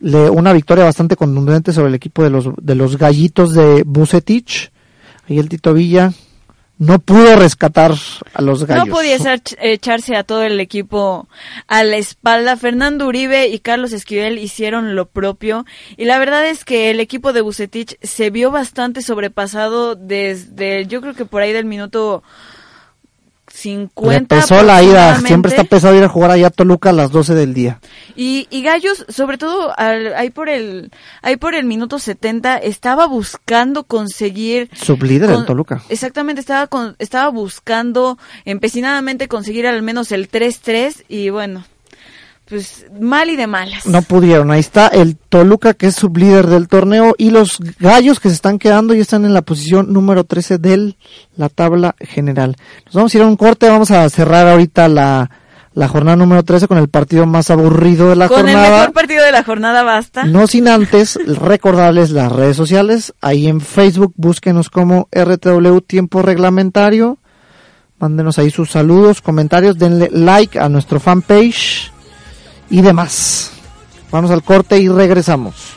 [SPEAKER 4] le, una victoria bastante contundente sobre el equipo de los, de los gallitos de Bucetich. Ahí el Tito Villa no pudo rescatar a los gallos.
[SPEAKER 3] No podía echar- echarse a todo el equipo a la espalda. Fernando Uribe y Carlos Esquivel hicieron lo propio. Y la verdad es que el equipo de Bucetich se vio bastante sobrepasado desde, yo creo que por ahí del minuto 50.
[SPEAKER 4] Le pesó la ida, siempre está pesado ir a jugar allá a Toluca a las 12 del día.
[SPEAKER 3] Y, y Gallos, sobre todo al- ahí por el ahí por el minuto 70 estaba buscando conseguir
[SPEAKER 4] Sublíder
[SPEAKER 3] con-
[SPEAKER 4] Toluca.
[SPEAKER 3] Exactamente, estaba con- estaba buscando empecinadamente conseguir al menos el 3-3 y bueno, pues mal y de malas.
[SPEAKER 4] No pudieron. Ahí está el Toluca, que es sublíder del torneo, y los gallos que se están quedando y están en la posición número 13 de la tabla general. Nos vamos a ir a un corte. Vamos a cerrar ahorita la, la jornada número 13 con el partido más aburrido de la
[SPEAKER 3] con el
[SPEAKER 4] jornada.
[SPEAKER 3] mejor partido de la jornada basta.
[SPEAKER 4] No sin antes recordarles las redes sociales. Ahí en Facebook búsquenos como RTW Tiempo Reglamentario. Mándenos ahí sus saludos, comentarios, denle like a nuestro fanpage y demás. Vamos al corte y regresamos.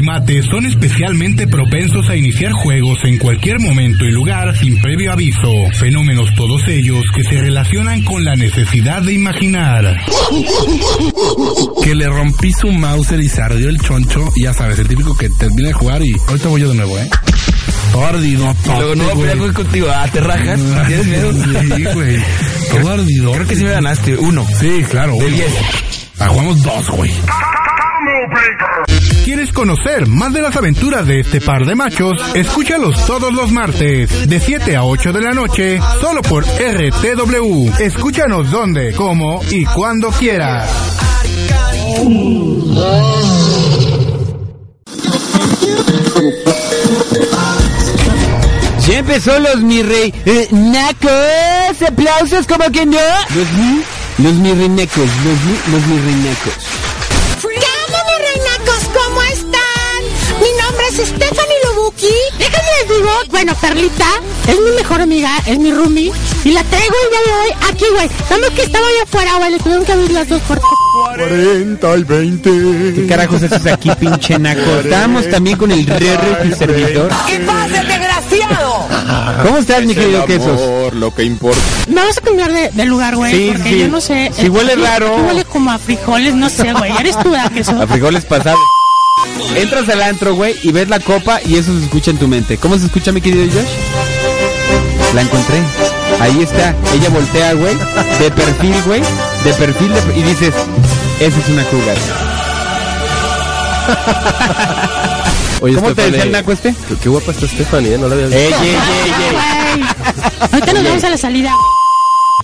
[SPEAKER 6] Habitantes son especialmente propensos a iniciar juegos en cualquier momento y lugar sin previo aviso. Fenómenos todos ellos que se relacionan con la necesidad de imaginar. Que le rompí su mouse y se ardió el choncho. Ya sabes, el típico que termina de jugar y ahorita voy yo de nuevo, ¿eh? Todo ardido,
[SPEAKER 7] Luego no voy a contigo. Ah, te rajas. ¿Tienes miedo?
[SPEAKER 6] Sí, güey. Todo ardido.
[SPEAKER 7] Creo que sí me ganaste. Uno.
[SPEAKER 6] Sí, claro.
[SPEAKER 7] De
[SPEAKER 6] uno.
[SPEAKER 7] diez.
[SPEAKER 6] Ah, jugamos dos, güey. ¿Quieres conocer más de las aventuras de este par de machos? Escúchalos todos los martes, de 7 a 8 de la noche, solo por RTW. Escúchanos donde, cómo y cuando quieras.
[SPEAKER 8] Ya empezó los mi rey eh, nacos, aplausos como que no. Los mi, los mi reinacos, los mi, los mi reinacos.
[SPEAKER 9] ¿Qué Stephanie Lubuki. Déjenme les digo, bueno, Perlita es mi mejor amiga, es mi roomie. Y la traigo el día de hoy aquí, güey. Nada que estaba allá afuera, güey. Le tuvieron que abrir las dos puertas.
[SPEAKER 10] 40 y 20.
[SPEAKER 8] ¿Qué carajos haces aquí, pinche naco? Estábamos también con el Rere, tu servidor.
[SPEAKER 9] ¿Qué pasa, desgraciado?
[SPEAKER 8] ¿Cómo estás, mi querido Quesos?
[SPEAKER 10] Por lo que importa.
[SPEAKER 9] Me vas a cambiar de, de lugar, güey.
[SPEAKER 8] Sí,
[SPEAKER 9] porque
[SPEAKER 8] sí.
[SPEAKER 9] yo no sé.
[SPEAKER 8] Si huele raro.
[SPEAKER 9] Huele como a frijoles, no sé, güey. Eres tú, ¿verdad, queso?
[SPEAKER 8] A frijoles pasados. Entras al antro, güey, y ves la copa y eso se escucha en tu mente. ¿Cómo se escucha, mi querido Josh? La encontré. Ahí está. Ella voltea, güey, de perfil, güey, de perfil, de- y dices, esa es una cougar.
[SPEAKER 7] Oye,
[SPEAKER 8] ¿Cómo te decía el naco este?
[SPEAKER 7] Qué, qué guapa está Stephanie, ¿eh? No la había visto.
[SPEAKER 8] Ey, ey, ey, ey.
[SPEAKER 9] Ahorita nos vamos a la salida.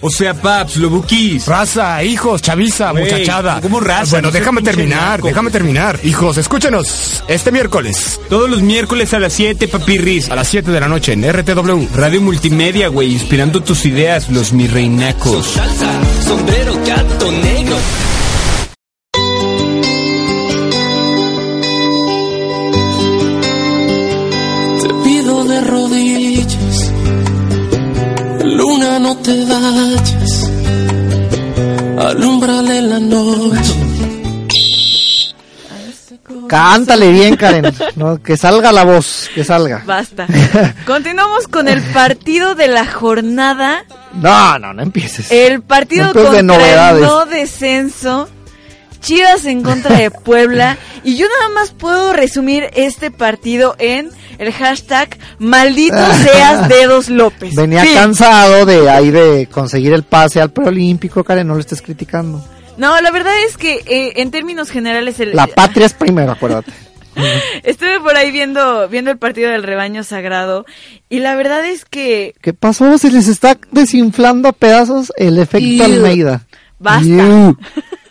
[SPEAKER 11] O sea, paps, lobukis.
[SPEAKER 12] Raza, hijos, chaviza, muchachada.
[SPEAKER 11] ¿cómo raza?
[SPEAKER 12] Bueno,
[SPEAKER 11] No
[SPEAKER 12] déjame terminar, déjame terminar. Hijos, escúchenos este miércoles
[SPEAKER 11] Todos los miércoles a las 7, papirris.
[SPEAKER 12] a las 7 de la noche en RTW.
[SPEAKER 11] Radio Multimedia, güey, inspirando tus ideas, los mi reinacos.
[SPEAKER 13] sombrero, gato negro. Te vayas, alumbrale la noche.
[SPEAKER 4] Cántale bien, Karen. ¿no? Que salga la voz, que salga.
[SPEAKER 3] Basta. Continuamos con el partido de la jornada.
[SPEAKER 4] No, no, no empieces.
[SPEAKER 3] El partido
[SPEAKER 4] No empieces
[SPEAKER 3] contra
[SPEAKER 4] de novedades.
[SPEAKER 3] el no descenso. Chivas en contra de Puebla. y yo nada más puedo resumir este partido en el hashtag maldito seas dedos López.
[SPEAKER 4] Venía cansado de ahí de conseguir el pase al preolímpico, Karen, no lo estés criticando.
[SPEAKER 3] No, la verdad es que eh, en términos generales el,
[SPEAKER 4] La patria es primero, acuérdate.
[SPEAKER 3] estuve por ahí viendo viendo el partido del rebaño sagrado y la verdad es que
[SPEAKER 4] ¿Qué pasó? Se les está desinflando a pedazos el efecto. Almeida.
[SPEAKER 3] Basta.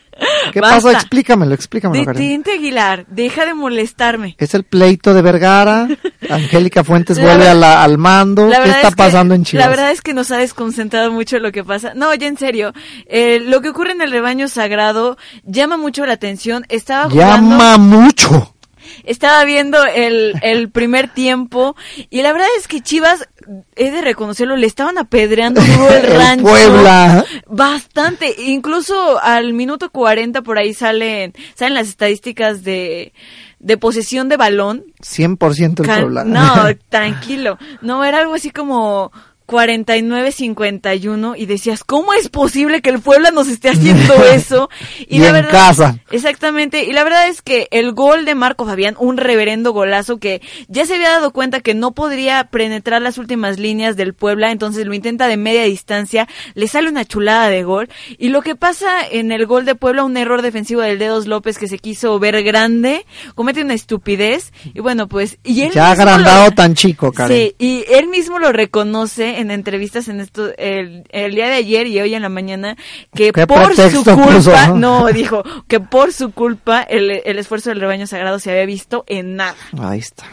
[SPEAKER 4] ¿Qué
[SPEAKER 3] Basta.
[SPEAKER 4] pasó? Explícamelo, explícamelo,
[SPEAKER 3] detente Aguilar, deja de molestarme.
[SPEAKER 4] Es el pleito de Vergara. Angélica Fuentes
[SPEAKER 3] La
[SPEAKER 4] vuelve a la- al mando.
[SPEAKER 3] La
[SPEAKER 4] ¿Qué
[SPEAKER 3] verdad
[SPEAKER 4] está
[SPEAKER 3] es que-
[SPEAKER 4] pasando en Chivas?
[SPEAKER 3] La verdad es que nos ha desconcentrado mucho lo que pasa. No, ya en serio. Eh, lo que ocurre en el rebaño sagrado llama mucho la atención. Estaba jugando.
[SPEAKER 4] Llama mucho.
[SPEAKER 3] Estaba viendo el, el primer tiempo y la verdad es que Chivas, he de reconocerlo, le estaban apedreando duro el rancho.
[SPEAKER 4] Puebla.
[SPEAKER 3] Bastante. Incluso al minuto 40 por ahí salen, salen las estadísticas de, de posesión de balón.
[SPEAKER 4] 100% el Puebla.
[SPEAKER 3] No, tranquilo. No, era algo así como 49-51 y decías, ¿cómo es posible que el Puebla nos esté haciendo eso?
[SPEAKER 4] Y en casa.
[SPEAKER 3] Exactamente. Y la verdad es que el gol de Marco Fabián, un reverendo golazo que ya se había dado cuenta que no podría penetrar las últimas líneas del Puebla, entonces lo intenta de media distancia, le sale una chulada de gol. Y lo que pasa en el gol de Puebla, un error defensivo del Dedos López que se quiso ver grande, comete una estupidez. Y bueno, pues, y él
[SPEAKER 4] Ya agrandado
[SPEAKER 3] lo-
[SPEAKER 4] tan chico, Karen.
[SPEAKER 3] Sí, y él mismo lo reconoce en entrevistas en esto el, el día de ayer y hoy en la mañana que
[SPEAKER 4] ¿Qué
[SPEAKER 3] por su culpa,
[SPEAKER 4] puso?
[SPEAKER 3] no, dijo que por su culpa el, el esfuerzo del rebaño sagrado se había visto en nada.
[SPEAKER 4] Ahí está.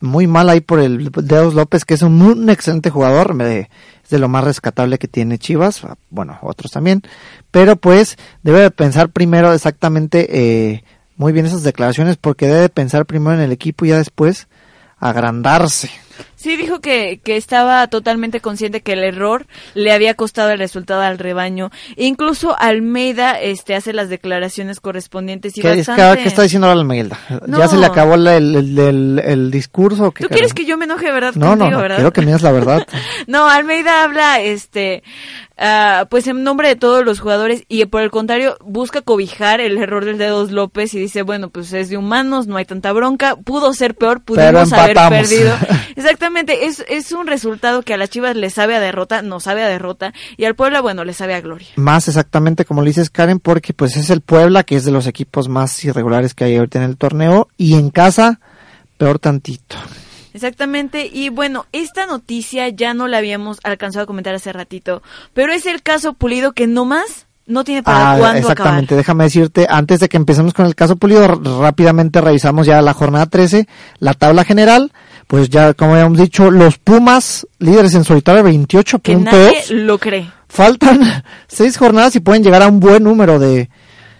[SPEAKER 4] Muy mal ahí por el Deus López, que es un, un excelente jugador. me- es de lo más rescatable que tiene Chivas. ah, Bueno, otros también. Pero pues debe de pensar primero exactamente eh, muy bien esas declaraciones porque debe de pensar primero en el equipo y ya después agrandarse.
[SPEAKER 3] Sí, dijo que, que estaba totalmente consciente que el error le había costado el resultado al rebaño. Incluso Almeida este, hace las declaraciones correspondientes y
[SPEAKER 4] ¿Qué,
[SPEAKER 3] bastante...
[SPEAKER 4] qué está diciendo ahora Almeida?
[SPEAKER 3] No.
[SPEAKER 4] ¿Ya se le acabó el, el, el- el discurso?
[SPEAKER 3] ¿Tú quieres que yo me enoje verdad
[SPEAKER 4] No, no,
[SPEAKER 3] contigo,
[SPEAKER 4] no,
[SPEAKER 3] verdad?
[SPEAKER 4] quiero que me digas la verdad.
[SPEAKER 3] No, Almeida habla, este, ah, pues en nombre de todos los jugadores y por el contrario busca cobijar el error del Dedos López y dice, bueno, pues es de humanos, no hay tanta bronca, pudo ser peor, pudimos haber perdido. Exactamente, es, es un resultado que a las Chivas le sabe a derrota, no sabe a derrota y al Puebla, bueno, le sabe a gloria.
[SPEAKER 4] Más exactamente como le dices Karen, porque pues es el Puebla, que es de los equipos más irregulares que hay ahorita en el torneo, y en casa, peor tantito.
[SPEAKER 3] Exactamente, y bueno, esta noticia ya no la habíamos alcanzado a comentar hace ratito, pero es el caso Pulido que nomás no tiene para
[SPEAKER 4] Ah,
[SPEAKER 3] cuándo
[SPEAKER 4] exactamente,
[SPEAKER 3] acabar.
[SPEAKER 4] déjame decirte, antes de que empecemos con el caso Pulido, rápidamente revisamos ya la jornada 13, la tabla general, pues ya como habíamos dicho, los Pumas, líderes en solitario, 28
[SPEAKER 3] Que
[SPEAKER 4] puntos.
[SPEAKER 3] nadie lo cree.
[SPEAKER 4] Faltan seis jornadas y pueden llegar a un buen número de,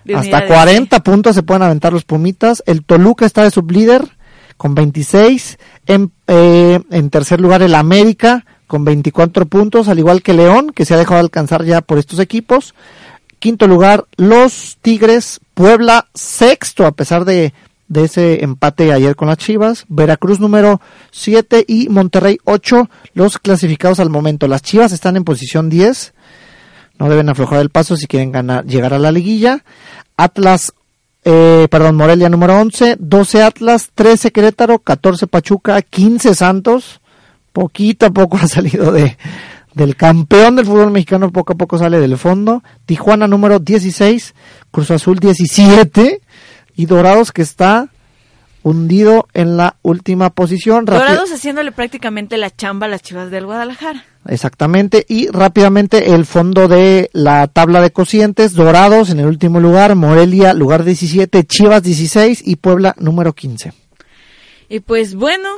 [SPEAKER 3] De
[SPEAKER 4] hasta
[SPEAKER 3] unidades,
[SPEAKER 4] 40 puntos se pueden aventar los Pumitas. El Toluca está de sublíder con 26. En, eh, en tercer lugar el América con 24 puntos, al igual que León, que se ha dejado de alcanzar ya por estos equipos. Quinto lugar, los Tigres, Puebla, sexto, a pesar de, de ese empate ayer con las Chivas. Veracruz número 7 y Monterrey 8, los clasificados al momento. Las Chivas están en posición 10 no deben aflojar el paso si quieren ganar, llegar a la liguilla. Atlas, eh, perdón, Morelia número 11, 12 Atlas, 13 Querétaro, 14 Pachuca, 15 Santos. Poquito a poco ha salido de, del campeón del fútbol mexicano, poco a poco sale del fondo. Tijuana número 16, Cruz Azul 17 y Dorados que está hundido en la última posición.
[SPEAKER 3] Dorados haciéndole prácticamente la chamba a las Chivas del Guadalajara.
[SPEAKER 4] Exactamente, y rápidamente el fondo de la tabla de cocientes, Dorados en el último lugar, Morelia lugar 17, Chivas 16 y Puebla número 15.
[SPEAKER 3] Y pues bueno,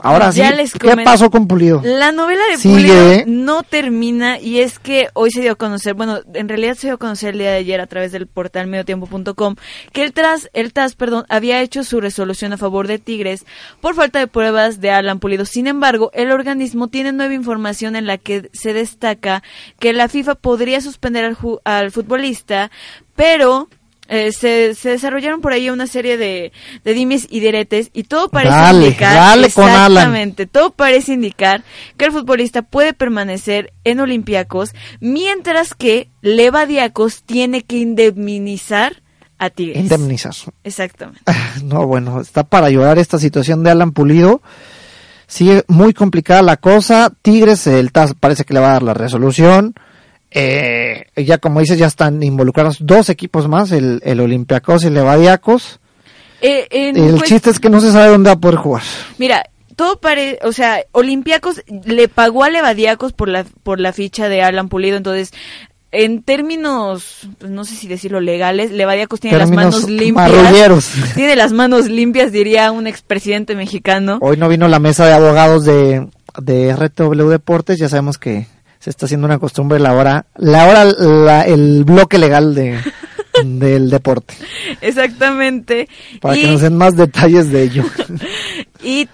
[SPEAKER 4] Ahora
[SPEAKER 3] ya
[SPEAKER 4] sí,
[SPEAKER 3] les
[SPEAKER 4] ¿qué pasó con Pulido?
[SPEAKER 3] La novela de
[SPEAKER 4] Sigue,
[SPEAKER 3] Pulido no termina y es que hoy se dio a conocer, bueno, en realidad se dio a conocer el día de ayer a través del portal mediotiempo.com que el TAS, el TAS, perdón, había hecho su resolución a favor de Tigres por falta de pruebas de Alan Pulido. Sin embargo, el organismo tiene nueva información en la que se destaca que la FIFA podría suspender al, al futbolista, pero eh, se, se desarrollaron por ahí una serie de, de dimes y diretes y todo parece
[SPEAKER 4] Dale,
[SPEAKER 3] indicar
[SPEAKER 4] dale
[SPEAKER 3] exactamente todo parece indicar que el futbolista puede permanecer en Olympiacos mientras que Levadiacos tiene que indemnizar a Tigres
[SPEAKER 4] Indemnizar.
[SPEAKER 3] exactamente
[SPEAKER 4] No, bueno, está para llorar esta situación de Alan Pulido. Sigue muy complicada la cosa. Tigres, el TAS parece que le va a dar la resolución. Eh, ya como dices, ya están involucrados dos equipos más, el, el Olympiacos y el Levadiacos.
[SPEAKER 3] Eh,
[SPEAKER 4] El
[SPEAKER 3] cuest-
[SPEAKER 4] chiste es que no se sabe dónde va a poder jugar.
[SPEAKER 3] mira todo parece, o sea, Olympiacos le pagó a Levadiacos por la por la ficha de Alan Pulido, entonces en términos, pues, no sé si decirlo legales, Levadiacos tiene las manos limpias. Tiene las manos limpias, diría un expresidente mexicano.
[SPEAKER 4] Hoy no vino la mesa de abogados de, de RTW Deportes, ya sabemos que se está haciendo una costumbre la hora, la hora, la- el bloque legal de, del deporte,
[SPEAKER 3] Exactamente.
[SPEAKER 4] para
[SPEAKER 3] y,
[SPEAKER 4] que nos den más detalles de ello.
[SPEAKER 3] y,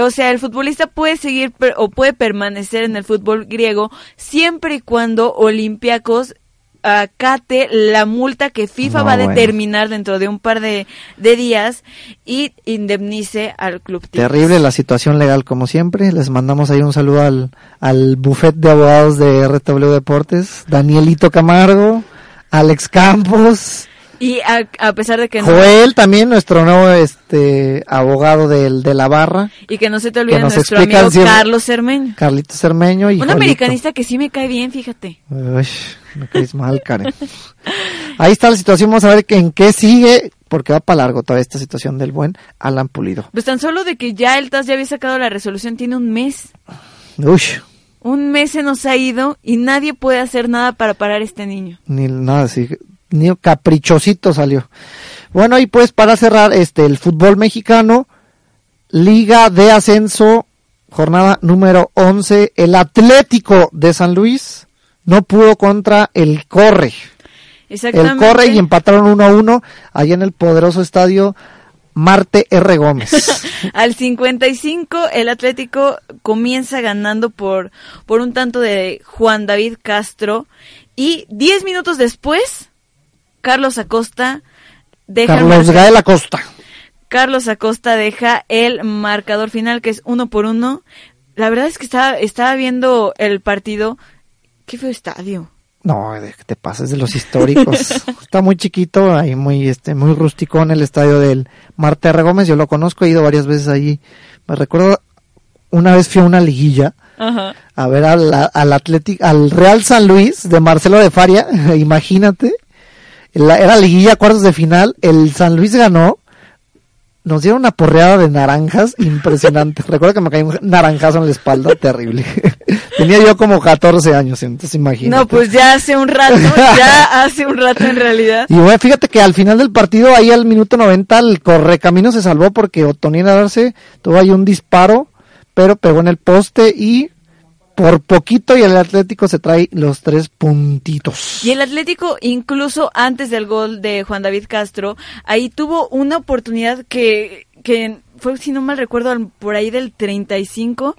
[SPEAKER 3] o sea, el futbolista puede seguir o puede permanecer en el fútbol griego siempre y cuando Olympiacos acate la multa que FIFA
[SPEAKER 4] No,
[SPEAKER 3] va a
[SPEAKER 4] bueno.
[SPEAKER 3] determinar dentro de un par de, de días y indemnice al club.
[SPEAKER 4] Terrible la situación legal como siempre, les mandamos ahí un saludo al, al buffet de abogados de RTW Deportes, Danielito Camargo, Alex Campos,
[SPEAKER 3] Y a, a pesar de que no,
[SPEAKER 4] Joel también, nuestro nuevo este abogado del, de la barra,
[SPEAKER 3] y que no se te olvide nuestro amigo Carlos Cermeño.
[SPEAKER 4] Carlitos Cermeño y
[SPEAKER 3] Un
[SPEAKER 4] Joelito.
[SPEAKER 3] americanista que sí me cae bien, fíjate.
[SPEAKER 4] Uy, me caes mal, Karen. Ahí está la situación, vamos a ver en qué sigue, porque va para largo toda esta situación del buen Alan Pulido.
[SPEAKER 3] Pues tan solo de que ya el TAS ya había sacado la resolución, tiene un mes.
[SPEAKER 4] Uy,
[SPEAKER 3] Un mes se nos ha ido y nadie puede hacer nada para parar a este niño.
[SPEAKER 4] ni nada así, caprichosito salió. Bueno, y pues para cerrar este el fútbol mexicano, Liga de Ascenso, jornada número 11, el Atlético de San Luis no pudo contra el Corre. El. Corre y empataron 1 a 1 allá en el poderoso estadio Marte R. Gómez.
[SPEAKER 3] Al 55 el Atlético comienza ganando por, por un tanto de Juan David Castro y 10 minutos después Carlos Acosta deja el
[SPEAKER 4] Carlos Gael Acosta.
[SPEAKER 3] Carlos Acosta deja el marcador final que es uno por uno. La verdad es que estaba, estaba viendo el partido. Qué feo estadio.
[SPEAKER 4] No, de que te pases de los históricos. Está muy chiquito, ahí muy, este, muy rusticón el estadio del Marte R. Gómez. Yo lo conozco, he ido varias veces allí. Me recuerdo, una vez fui a una liguilla
[SPEAKER 3] Ajá.
[SPEAKER 4] a ver al, al Atlético, al Real San Luis de Marcelo de Faria, imagínate. La- era liguilla, cuartos de final, el San Luis ganó, nos dieron una porreada de naranjas impresionante. Recuerdo que me cayó un naranjazo en la espalda, terrible. Tenía yo como 14 años, entonces imagínate.
[SPEAKER 3] No, pues ya hace un rato, ya hace un rato en realidad.
[SPEAKER 4] Y bueno, fíjate que al final del partido, ahí al minuto 90, el correcamino se salvó porque Otoniel Arce tuvo ahí un disparo, pero pegó en el poste y por poquito y el Atlético se trae los tres puntitos.
[SPEAKER 3] Y el Atlético, incluso antes del gol de Juan David Castro, ahí tuvo una oportunidad que, que fue, si no mal recuerdo, por ahí del 35.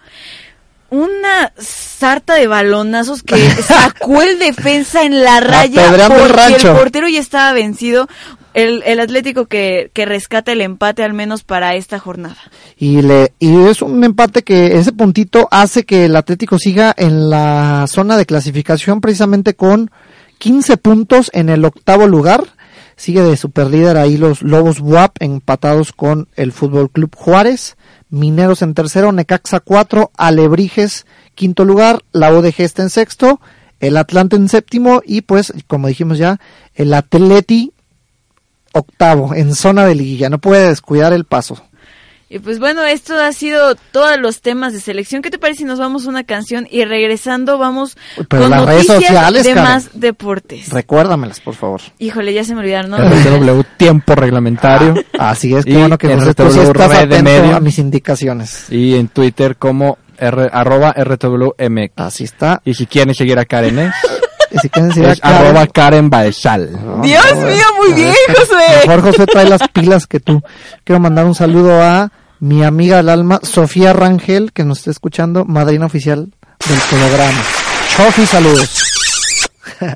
[SPEAKER 3] Una sarta de balonazos que sacó el defensa en la raya
[SPEAKER 4] el
[SPEAKER 3] porque el,
[SPEAKER 4] rancho.
[SPEAKER 3] portero ya estaba vencido. El, el Atlético que, que rescata el empate al menos para esta jornada.
[SPEAKER 4] Y, le, y es un empate que ese puntito hace que el Atlético siga en la zona de clasificación precisamente con 15 puntos en el octavo lugar. Sigue de superlíder ahí los Lobos WAP empatados con el Fútbol Club Juárez. Mineros en tercero, Necaxa 4, Alebrijes quinto lugar, la UDG está en sexto, el Atlante en séptimo y pues como dijimos ya, el Atleti octavo en zona de liguilla. No puede descuidar el paso.
[SPEAKER 3] Y pues bueno, esto ha sido todos los temas de selección. ¿Qué te parece si nos vamos a una canción y regresando vamos
[SPEAKER 4] Pero
[SPEAKER 3] con
[SPEAKER 4] las redes sociales,
[SPEAKER 3] de
[SPEAKER 4] Karen.
[SPEAKER 3] más deportes?
[SPEAKER 4] Recuérdamelas, por favor.
[SPEAKER 3] Híjole, ya se me olvidaron, ¿no?
[SPEAKER 7] RTW tiempo reglamentario.
[SPEAKER 4] Así es, qué bueno que
[SPEAKER 7] RTW
[SPEAKER 4] estás
[SPEAKER 7] red de
[SPEAKER 4] atento
[SPEAKER 7] medio.
[SPEAKER 4] a mis indicaciones.
[SPEAKER 7] Y en Twitter como R, arroba RTWM.
[SPEAKER 4] Así está.
[SPEAKER 7] Y si quieren seguir a Karen
[SPEAKER 4] Y si quieren seguir a
[SPEAKER 7] es
[SPEAKER 4] Karen-
[SPEAKER 7] arroba Karen Baesal.
[SPEAKER 3] Dios mío, muy bien, José.
[SPEAKER 4] Mejor José trae las pilas que tú. Quiero mandar un saludo a mi amiga del alma, Sofía Rangel, que nos está escuchando, madrina oficial del programa. Sofi, saludos.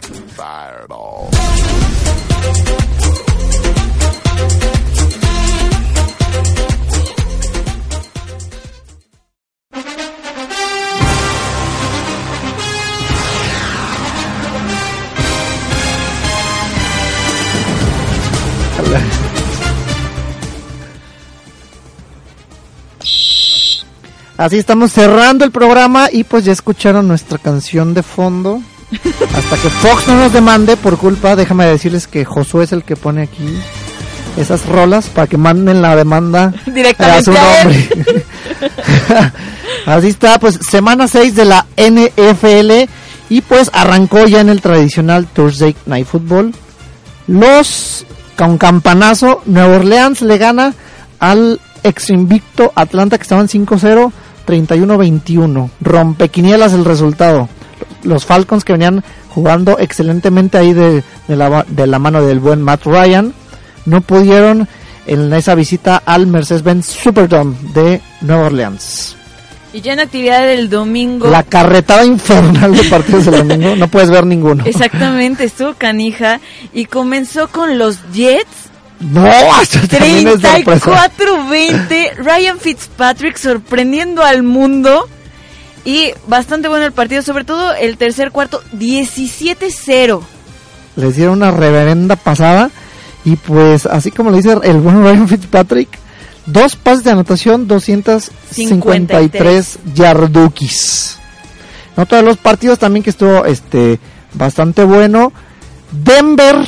[SPEAKER 4] Así estamos cerrando el programa y pues ya escucharon nuestra canción de fondo. Hasta que Fox no nos demande por culpa, déjame decirles que Josué es el que pone aquí esas rolas para que manden la demanda
[SPEAKER 3] Directamente
[SPEAKER 4] a su
[SPEAKER 3] a
[SPEAKER 4] nombre. Así está, pues semana 6 de la NFL y pues arrancó ya en el tradicional Thursday Night Football. Los con campanazo, Nueva Orleans le gana al ex invicto Atlanta que estaban 5-0, 31-21. Rompequinielas el resultado. Los Falcons que venían jugando excelentemente ahí de, de la, de la mano del buen Matt Ryan, no pudieron en esa visita al Mercedes-Benz Superdome de Nueva Orleans.
[SPEAKER 3] Y ya en actividad del domingo.
[SPEAKER 4] La carretada infernal de partidos del domingo, no puedes ver ninguno.
[SPEAKER 3] Exactamente, estuvo canija y comenzó con los Jets.
[SPEAKER 4] No, hasta también es sorpresa.
[SPEAKER 3] 34-20, Ryan Fitzpatrick sorprendiendo al mundo y bastante bueno el partido, sobre todo el tercer cuarto, 17-0.
[SPEAKER 4] Les dieron una reverenda pasada y pues así como le dice el buen Ryan Fitzpatrick, dos pases de anotación, 253 yardukis. En otro de los partidos también que estuvo este bastante bueno, Denver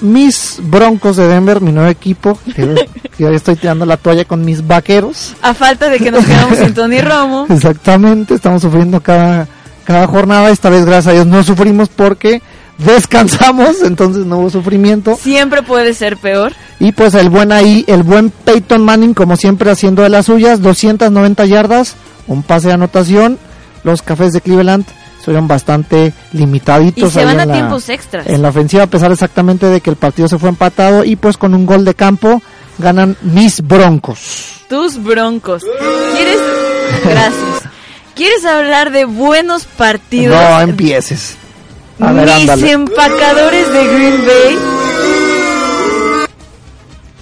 [SPEAKER 4] mis Broncos de Denver, mi nuevo equipo, que ya estoy tirando la toalla con mis vaqueros.
[SPEAKER 3] A falta de que nos quedamos sin Tony Romo.
[SPEAKER 4] Exactamente, estamos sufriendo cada, cada jornada. Esta vez, gracias a Dios, no sufrimos porque descansamos, entonces no hubo sufrimiento.
[SPEAKER 3] Siempre puede ser peor.
[SPEAKER 4] Y pues el buen ahí, el buen Peyton Manning, como siempre, haciendo de las suyas, 290 yardas, un pase de anotación. Los cafés de Cleveland estuvieron bastante limitaditos.
[SPEAKER 3] Y se van a
[SPEAKER 4] en la-
[SPEAKER 3] tiempos extras.
[SPEAKER 4] En la ofensiva, a pesar exactamente de que el partido se fue empatado y pues con un gol de campo ganan mis Broncos.
[SPEAKER 3] Tus broncos. ¿Quieres? Gracias. ¿Quieres hablar de buenos partidos?
[SPEAKER 4] No empieces. A ver,
[SPEAKER 3] Mis
[SPEAKER 4] ándale.
[SPEAKER 3] empacadores de Green Bay.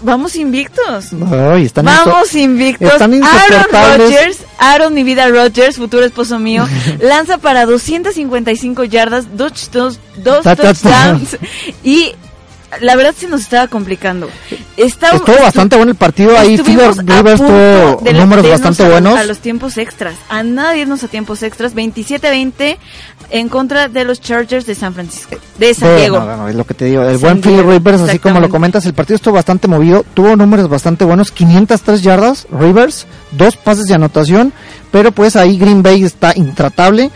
[SPEAKER 3] Vamos invictos.
[SPEAKER 4] Están
[SPEAKER 3] Vamos invictos.
[SPEAKER 4] Están
[SPEAKER 3] Aaron. Rodgers, Aaron mi vida Rodgers, futuro esposo mío, lanza para 255 yardas, dos, dos, dos touchdowns y la verdad se nos estaba complicando. Estaba-
[SPEAKER 4] Estuvo bastante bueno el partido ahí.
[SPEAKER 3] Estuvimos
[SPEAKER 4] Philip
[SPEAKER 3] a
[SPEAKER 4] Rivers
[SPEAKER 3] punto
[SPEAKER 4] tuvo
[SPEAKER 3] de-
[SPEAKER 4] números bastante
[SPEAKER 3] a
[SPEAKER 4] buenos.
[SPEAKER 3] A los tiempos extras. A nada de irnos a tiempos extras. 27-20 en contra de los Chargers de San Francisco. De San Diego.
[SPEAKER 4] no, no, no, es lo que te digo. El
[SPEAKER 3] San
[SPEAKER 4] buen Philip Rivers, así como lo comentas, el partido estuvo bastante movido. Tuvo números bastante buenos. 503 yardas, Rivers. Dos pases de anotación. Pero pues ahí Green Bay está intratable.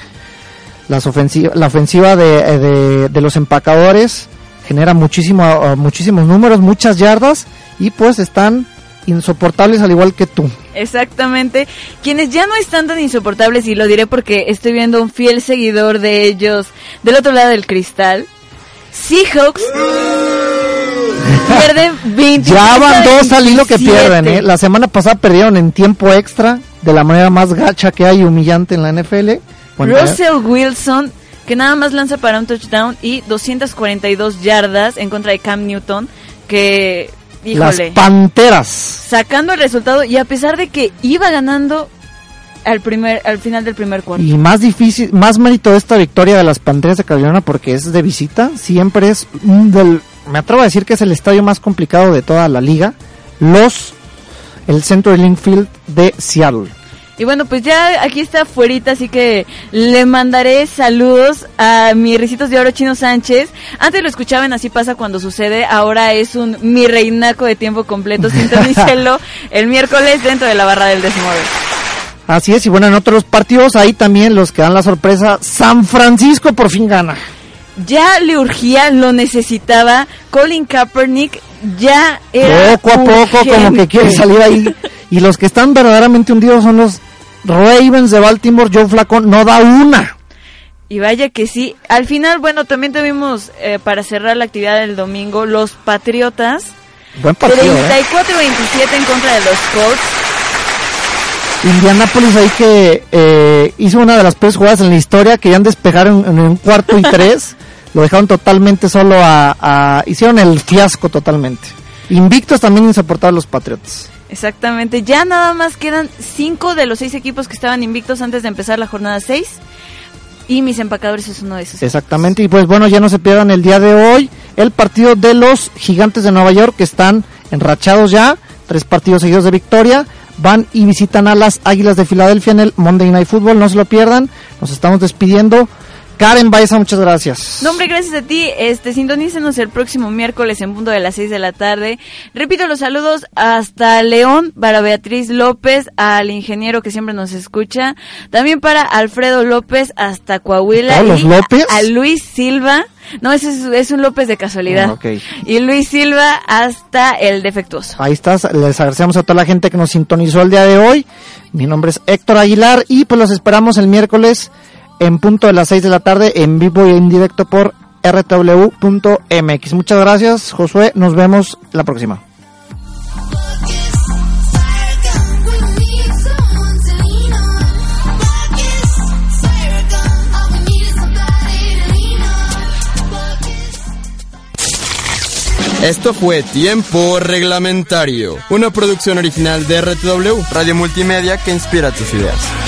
[SPEAKER 4] Las ofensiva, la ofensiva de, eh, de, de los empacadores genera muchísimo, eh, muchísimos números, muchas yardas. Y pues están insoportables al igual que tú.
[SPEAKER 3] Exactamente. Quienes ya no están tan insoportables, y lo diré porque estoy viendo un fiel seguidor de ellos del otro lado del cristal. Seahawks pierden 20.
[SPEAKER 4] Ya van dos al hilo que pierden, ¿eh? La semana pasada perdieron en tiempo extra de la manera más gacha que hay, humillante en la NFL. Bueno,
[SPEAKER 3] Russell Wilson, que nada más lanza para un touchdown y 242 yardas en contra de Cam Newton, que,
[SPEAKER 4] las
[SPEAKER 3] híjole,
[SPEAKER 4] Panteras.
[SPEAKER 3] sacando el resultado y a pesar de que iba ganando al primer al final del primer cuarto.
[SPEAKER 4] Y más difícil, más mérito de esta victoria de las Panteras de Carolina porque es de visita. Siempre es del, me atrevo a decir que es el estadio más complicado de toda la liga. Los, el Centro Link Field de Seattle.
[SPEAKER 3] Y bueno, pues ya aquí está afuerita, así que le mandaré saludos a mi Ricitos de Oro Chino Sánchez. Antes lo escuchaban, así pasa cuando sucede. Ahora es un mi reinaco de tiempo completo. Sintonícelo el miércoles dentro de la barra del desmoder.
[SPEAKER 4] Así es, y bueno, en otros partidos ahí también los que dan la sorpresa, San Francisco por fin gana.
[SPEAKER 3] Ya le urgía, lo necesitaba. Colin Kaepernick ya era
[SPEAKER 4] poco a poco como que
[SPEAKER 3] urgente.
[SPEAKER 4] quiere salir ahí. Y los que están verdaderamente hundidos son los Ravens de Baltimore. Joe Flaco no da una.
[SPEAKER 3] Y vaya que sí. Al final, bueno, también tuvimos eh, para cerrar la actividad del domingo los Patriotas.
[SPEAKER 4] Buen partido, ¿eh?
[SPEAKER 3] 34-27 en contra de los Colts.
[SPEAKER 4] Indianapolis ahí que eh, hizo una de las peores jugadas en la historia, que ya despejaron en un cuarto y tres, lo dejaron totalmente solo a, a- hicieron el fiasco totalmente. Invictos también insoportables los Patriots.
[SPEAKER 3] Exactamente, ya nada más quedan cinco de los seis equipos que estaban invictos antes de empezar la jornada 6. Y mis empacadores es uno de esos.
[SPEAKER 4] Exactamente, y pues bueno, ya no se pierdan el día de hoy el partido de los gigantes de Nueva York que están enrachados ya, tres partidos seguidos de victoria, van y visitan a las Águilas de Filadelfia en el Monday Night Football, no se lo pierdan, nos estamos despidiendo. Karen Baeza, muchas gracias.
[SPEAKER 3] No, hombre, gracias a ti. Este, sintonícenos el próximo miércoles en punto de las 6 de la tarde. Repito los saludos hasta León, para Beatriz López, al ingeniero que siempre nos escucha. También para Alfredo López hasta Coahuila.
[SPEAKER 4] ¿Todos los
[SPEAKER 3] y
[SPEAKER 4] López?
[SPEAKER 3] A Luis Silva. No, ese es, es un López de casualidad.
[SPEAKER 4] Ah.
[SPEAKER 3] Y Luis Silva hasta el defectuoso.
[SPEAKER 4] Ahí estás, les agradecemos a toda la gente que nos sintonizó el día de hoy. Mi nombre es Héctor Aguilar y pues los esperamos el miércoles en punto de las 6 de la tarde en vivo y en directo por rtw.mx. Muchas gracias, Josué. Nos vemos la próxima.
[SPEAKER 1] Esto fue Tiempo Reglamentario, una producción original de RTW, Radio Multimedia que inspira tus ideas.